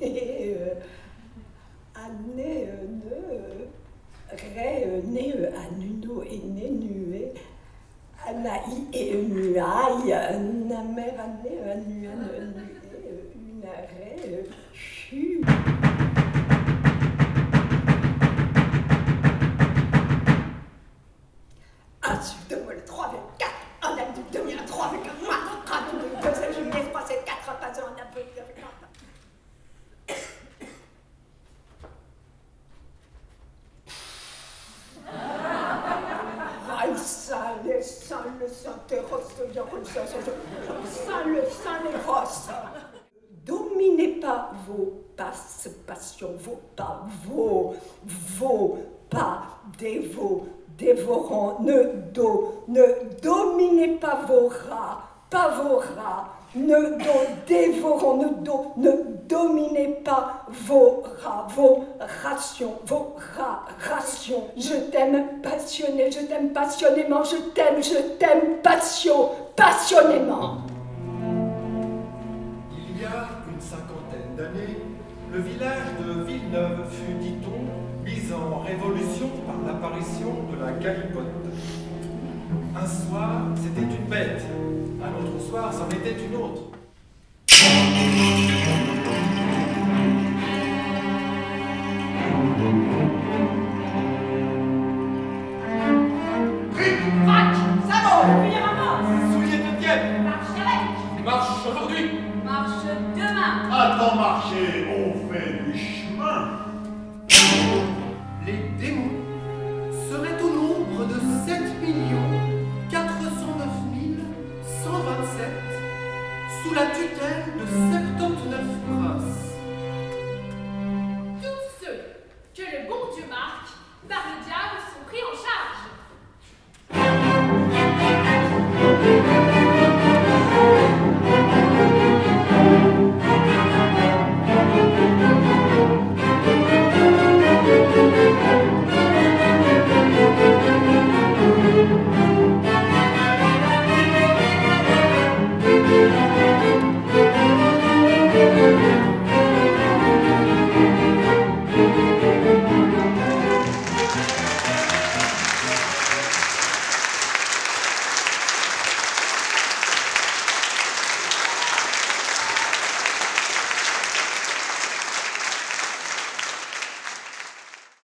né, euh, année, ne, ré, né, anuno, et né, et année, rosse, le sang, le sang, le sang, les rosses. Dominez pas vos passions, vos pas, vos, vos pas, dévots, dévorants, ne do, ne dominez pas vos rats, pas vos rats, ne dévorons, ne ne dominez pas vos rats, vos rations, vos rats, rations. Je t'aime passionné, je t'aime passionnément, je t'aime, je t'aime passion, passionnément. Il y a une cinquantaine d'années, le village de Villeneuve fut, dit-on, mis en révolution par l'apparition de la galipote. Un soir, c'était une bête, un autre soir, c'en était une autre. La tutelle de 79 princes. Tous ceux que le bon Dieu marque par le diable sont